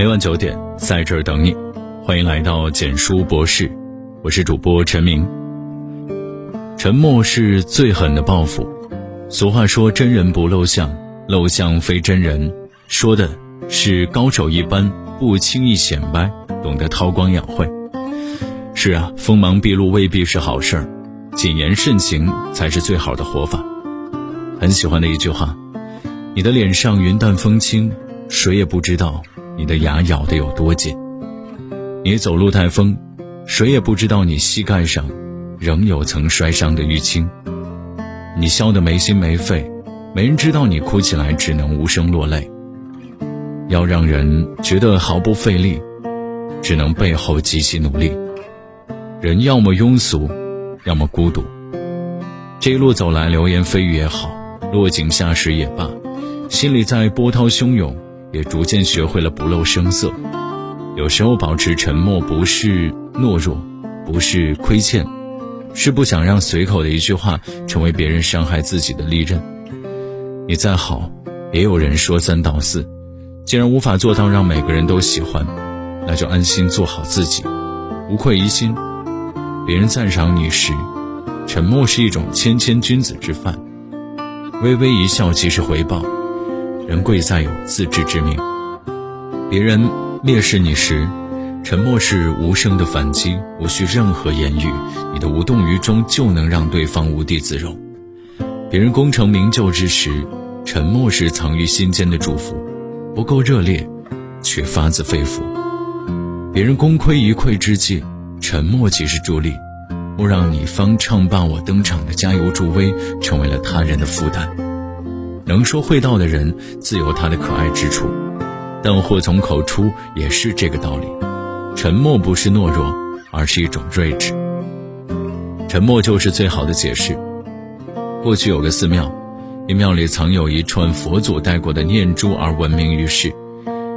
每晚九点，在这儿等你。欢迎来到简书博士，我是主播陈明。沉默是最狠的报复。俗话说：“真人不露相，露相非真人。”说的是高手一般，不轻易显摆，懂得韬光养晦。是啊，锋芒毕露未必是好事儿，谨言慎行才是最好的活法。很喜欢的一句话：“你的脸上云淡风轻，谁也不知道你的牙咬得有多紧。你走路太疯，谁也不知道你膝盖上仍有曾摔伤的淤青。你笑得没心没肺，没人知道你哭起来只能无声落泪。要让人觉得毫不费力，只能背后极其努力。”人要么庸俗，要么孤独。这一路走来，流言蜚语也好，落井下石也罢，心里在波涛汹涌，也逐渐学会了不露声色。有时候保持沉默，不是懦弱，不是亏欠，是不想让随口的一句话成为别人伤害自己的利刃。你再好，也有人说三道四。既然无法做到让每个人都喜欢，那就安心做好自己，无愧于心。别人赞赏你时，沉默是一种谦谦君子之范；微微一笑即是回报。人贵在有自知之明。别人蔑视你时，沉默是无声的反击，无需任何言语，你的无动于衷就能让对方无地自容。别人功成名就之时，沉默是藏于心间的祝福，不够热烈，却发自肺腑。别人功亏一篑之际。沉默即是助力，莫让你方唱罢我登场的加油助威成为了他人的负担。能说会道的人自有他的可爱之处，但祸从口出也是这个道理。沉默不是懦弱，而是一种睿智。沉默就是最好的解释。过去有个寺庙，因庙里藏有一串佛祖戴过的念珠而闻名于世，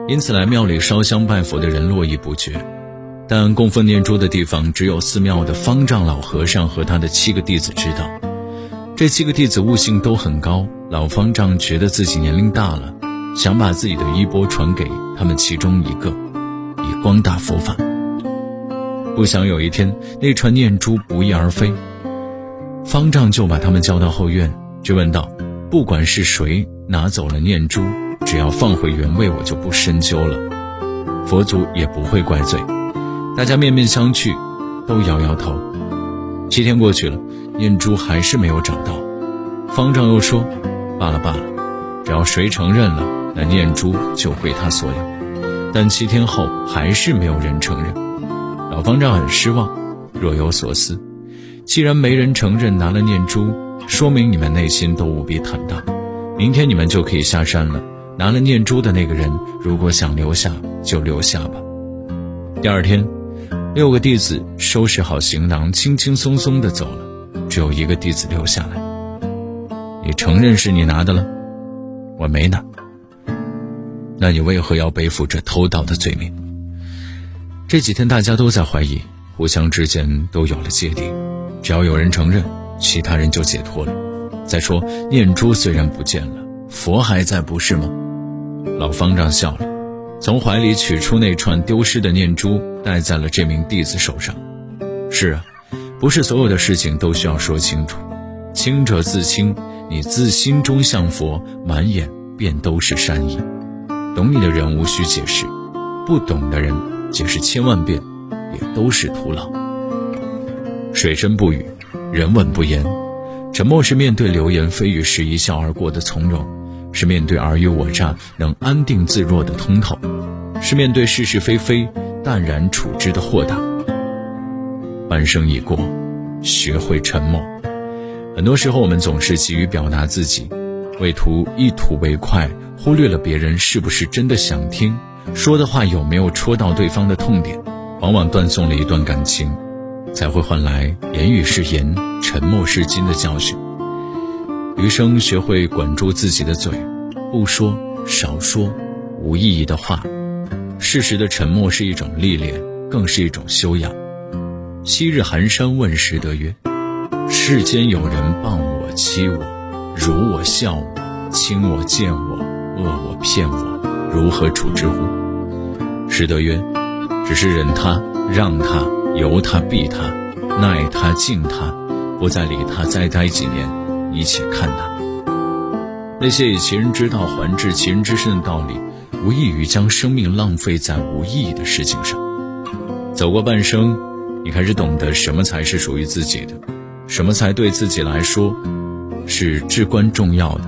因此来庙里烧香拜佛的人络绎不绝。但供奉念珠的地方，只有寺庙的方丈老和尚和他的七个弟子知道。这七个弟子悟性都很高，老方丈觉得自己年龄大了，想把自己的衣钵传给他们其中一个，以光大佛法。不想有一天那串念珠不翼而飞，方丈就把他们叫到后院，质问道：“不管是谁拿走了念珠，只要放回原位，我就不深究了。佛祖也不会怪罪。”大家面面相觑，都摇摇头。七天过去了，念珠还是没有找到。方丈又说：“罢了罢了，只要谁承认了，那念珠就归他所有。”但七天后还是没有人承认。老方丈很失望，若有所思。既然没人承认拿了念珠，说明你们内心都无比坦荡。明天你们就可以下山了。拿了念珠的那个人，如果想留下，就留下吧。第二天。六个弟子收拾好行囊，轻轻松松地走了，只有一个弟子留下来。你承认是你拿的了？我没拿。那你为何要背负着偷盗的罪名？这几天大家都在怀疑，互相之间都有了芥蒂。只要有人承认，其他人就解脱了。再说念珠虽然不见了，佛还在，不是吗？老方丈笑了。从怀里取出那串丢失的念珠，戴在了这名弟子手上。是啊，不是所有的事情都需要说清楚。清者自清，你自心中向佛，满眼便都是善意。懂你的人无需解释，不懂的人解释千万遍，也都是徒劳。水深不语，人稳不言。沉默是面对流言蜚语时一笑而过的从容。是面对尔虞我诈能安定自若的通透，是面对是是非非淡然处之的豁达。半生已过，学会沉默。很多时候，我们总是急于表达自己，为图一吐为快，忽略了别人是不是真的想听，说的话有没有戳到对方的痛点，往往断送了一段感情，才会换来言语是盐，沉默是金的教训。余生学会管住自己的嘴，不说少说无意义的话。适时的沉默是一种历练，更是一种修养。昔日寒山问拾得曰：“世间有人谤我欺我，辱我笑我，轻我贱我，恶我骗我，如何处之乎？”实得曰：只是忍他、让他、由他、避他、耐他、敬他，不再理他，再待几年，你且看他。那些以其人之道还治其人之身的道理，无异于将生命浪费在无意义的事情上。走过半生，你开始懂得什么才是属于自己的，什么才对自己来说是至关重要的。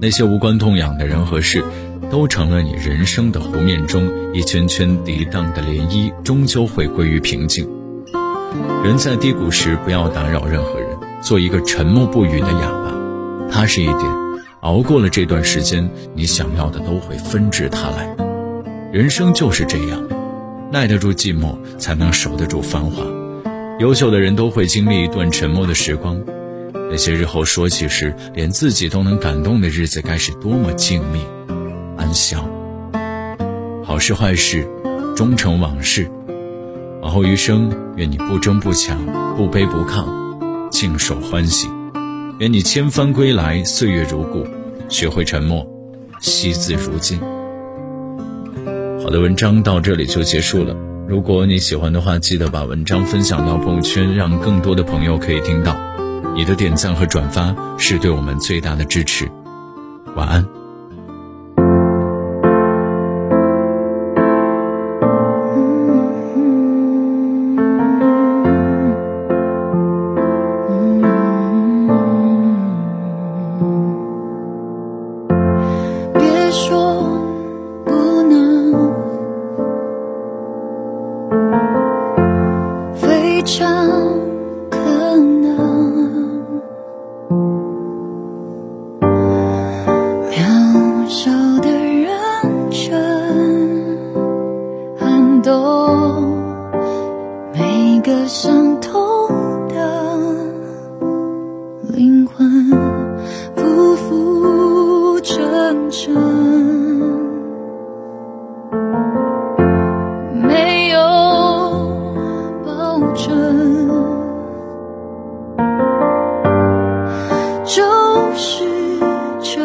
那些无关痛痒的人和事，都成了你人生的湖面中一圈圈涤荡的涟漪，终究会归于平静。人在低谷时，不要打扰任何人，做一个沉默不语的哑巴，踏实一点。熬过了这段时间，你想要的都会纷至沓来。人生就是这样，耐得住寂寞，才能守得住繁华。优秀的人都会经历一段沉默的时光，那些日后说起时连自己都能感动的日子，该是多么静谧、安详。好事坏事，终成往事。往后余生，愿你不争不抢，不卑不亢，静守欢喜。愿你千帆归来，岁月如故，学会沉默，惜字如金。好的，文章到这里就结束了。如果你喜欢的话，记得把文章分享到朋友圈，让更多的朋友可以听到。你的点赞和转发是对我们最大的支持。晚安。个相同的灵魂浮浮沉沉没有保证就是这